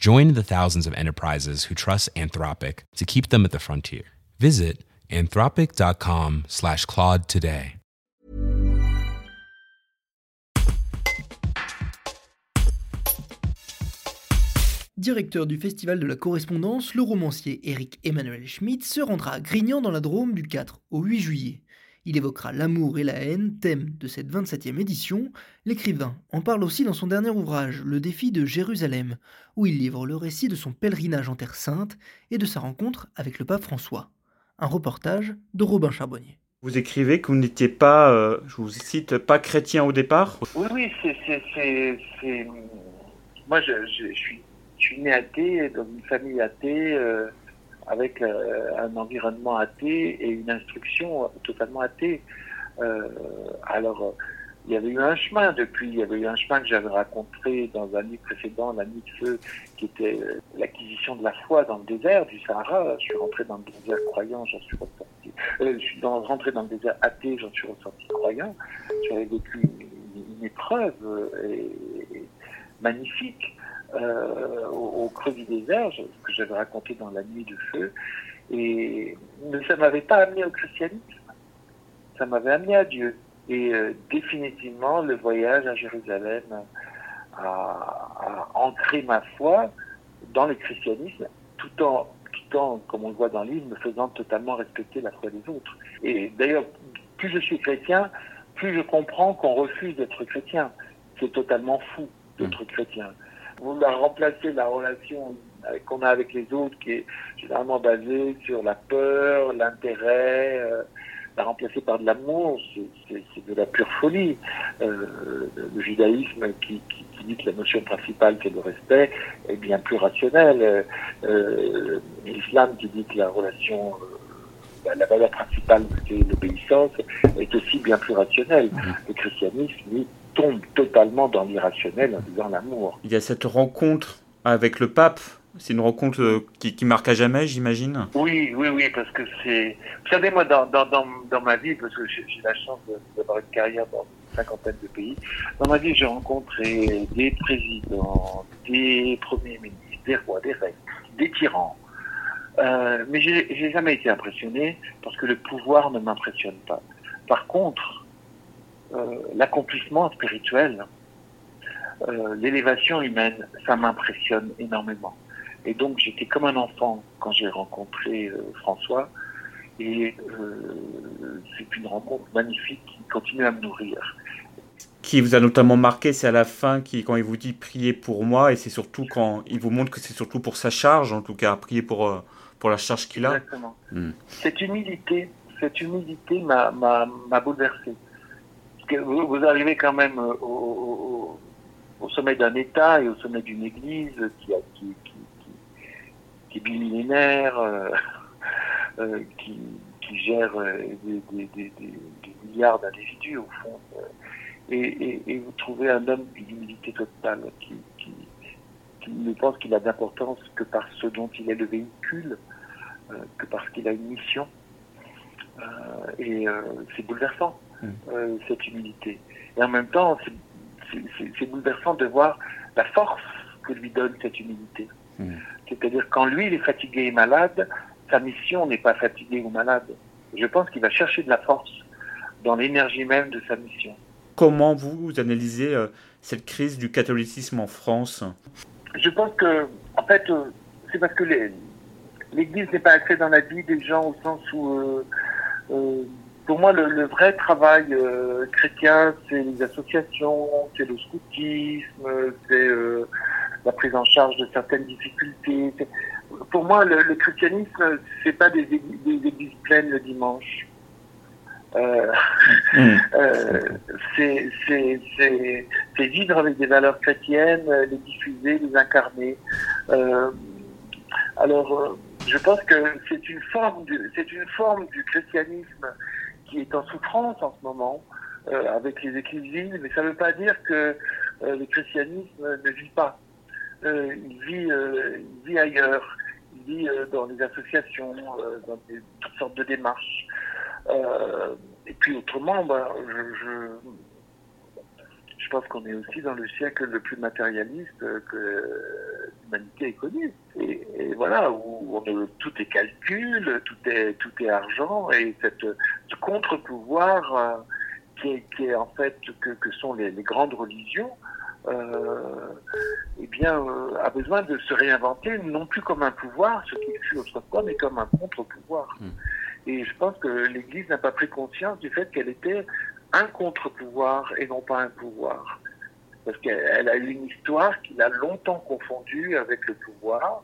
Join the thousands of enterprises who trust Anthropic to keep them at the frontier. Visit anthropic.com slash Claude today. Directeur du Festival de la Correspondance, le romancier Eric Emmanuel Schmitt se rendra à Grignan dans la Drôme du 4 au 8 juillet. Il évoquera l'amour et la haine, thème de cette 27e édition. L'écrivain en parle aussi dans son dernier ouvrage, Le défi de Jérusalem, où il livre le récit de son pèlerinage en Terre Sainte et de sa rencontre avec le pape François. Un reportage de Robin Charbonnier. Vous écrivez que vous n'étiez pas, euh, je vous cite, pas chrétien au départ? Oui, oui, c'est. Moi, je, je, suis, je, suis, né athée, dans une famille athée, euh, avec euh, un environnement athée et une instruction totalement athée. Euh, alors, il y avait eu un chemin depuis, il y avait eu un chemin que j'avais raconté dans un livre précédent, La nuit de feu, qui était euh, l'acquisition de la foi dans le désert du Sahara. Je suis rentré dans le désert croyant, j'en suis ressorti. Euh, je suis rentré dans le désert athée, j'en suis ressorti croyant. J'avais vécu une, épreuve magnifique euh, au, au, creux du désert, ce que j'avais raconté dans La nuit de feu. Et mais ça m'avait pas amené au christianisme, ça m'avait amené à Dieu. Et euh, définitivement, le voyage à Jérusalem a, a, ancré ma foi dans le christianisme, tout en, tout en, comme on le voit dans le livre, me faisant totalement respecter la foi des autres. Et d'ailleurs, plus je suis chrétien, plus je comprends qu'on refuse d'être chrétien. C'est totalement fou d'être mmh. chrétien. Vouloir remplacer la relation qu'on a avec les autres, qui est généralement basée sur la peur, l'intérêt, euh, la remplacer par de l'amour, c'est de la pure folie. Euh, le judaïsme qui, qui, dit que la notion principale c'est le respect est bien plus rationnel. Euh, L'islam qui dit que la relation, la valeur principale c'est l'obéissance est aussi bien plus rationnelle. Mmh. Le christianisme, lui, tombe totalement dans l'irrationnel en disant l'amour. Il y a cette rencontre avec le pape c'est une rencontre qui, qui, marque à jamais, j'imagine Oui, oui, oui, parce que c'est... Vous savez, moi, dans, dans, dans, dans ma vie, parce que j'ai la chance d'avoir une carrière dans une cinquantaine de pays, dans ma vie, j'ai rencontré des présidents, des premiers ministres, des rois, des reines, des tyrans. Euh, mais j'ai jamais été impressionné parce que le pouvoir ne m'impressionne pas. Par contre, euh, l'accomplissement spirituel, euh, l'élévation humaine, ça m'impressionne énormément. Et donc j'étais comme un enfant quand j'ai rencontré euh, François. Et c'est une rencontre magnifique qui continue à me nourrir. Qui vous a notamment marqué, c'est à la fin quand il vous dit priez pour moi, et c'est surtout quand il vous montre que c'est surtout pour sa charge, en tout cas, prier pour, pour la charge qu'il a. Exactement. Hmm. Cette humilité, cette humilité m'a bouleversé. Parce que vous, vous, arrivez quand même au, au, au sommet d'un État et au sommet d'une Église qui, a, qui, qui qui est bimillénaire, euh, euh, qui, qui, gère euh, des, des, des, des milliards d'individus au fond. Et, et, et, vous trouvez un homme d'une humilité totale qui ne pense qu'il a d'importance que par ce dont il est le véhicule, euh, que parce qu'il a une mission. Euh, et euh, c'est bouleversant, mmh. cette humilité. Et en même temps, c'est bouleversant de voir la force que lui donne cette humilité. Mmh. C'est-à-dire quand lui, il est fatigué et malade, sa mission n'est pas fatiguée ou malade. Je pense qu'il va chercher de la force dans l'énergie même de sa mission. Comment vous analysez euh, cette crise du catholicisme en France? Je pense que, en fait, euh, c'est parce que l'Église n'est pas axée dans la vie des gens au sens où, euh, euh pour moi, le, le vrai travail euh, chrétien, c'est les associations, c'est le scoutisme, c'est la prise en charge de certaines difficultés. Pour moi, le, le christianisme, c'est pas des, des, églises pleines le dimanche. Euh, mmh. euh, c'est vivre avec des valeurs chrétiennes, les diffuser, les incarner. Euh, alors, Je pense que c'est une forme du, c'est une forme du christianisme qui est en souffrance en ce moment euh, avec les églises, mais ça ne veut pas dire que euh, le christianisme ne vit pas. Euh, il, vit, il vit ailleurs, il vit dans les associations, dans des, toutes sortes de démarches. Et puis autrement, ben, je, pense qu'on est aussi dans le siècle le plus matérialiste que l'humanité ait connu. Et, voilà, où tout est calcul, tout est, argent, et cette, ce contre-pouvoir euh, qui, est, en fait que, que sont les, les, grandes religions, euh, eh bien, euh, a besoin de se réinventer, non plus comme un pouvoir, ce qu'il fut autrefois, mais comme un contre-pouvoir. Hmm. Et je pense que l'Église n'a pas pris conscience du fait qu'elle était un contre-pouvoir et non pas un pouvoir. Parce qu'elle a eu une histoire qui l'a longtemps confondue avec le pouvoir.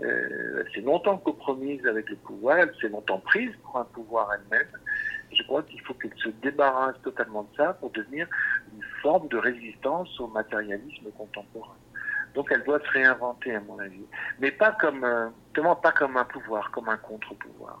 Euh, elle s'est longtemps compromise avec le pouvoir, elle s'est longtemps prise pour un pouvoir elle-même. Je crois qu'il faut qu'elle se débarrasse totalement de ça pour devenir une forme de résistance au matérialisme contemporain. Donc elle doit se réinventer à mon avis, mais pas comme, euh, pas comme un pouvoir, comme un contre-pouvoir.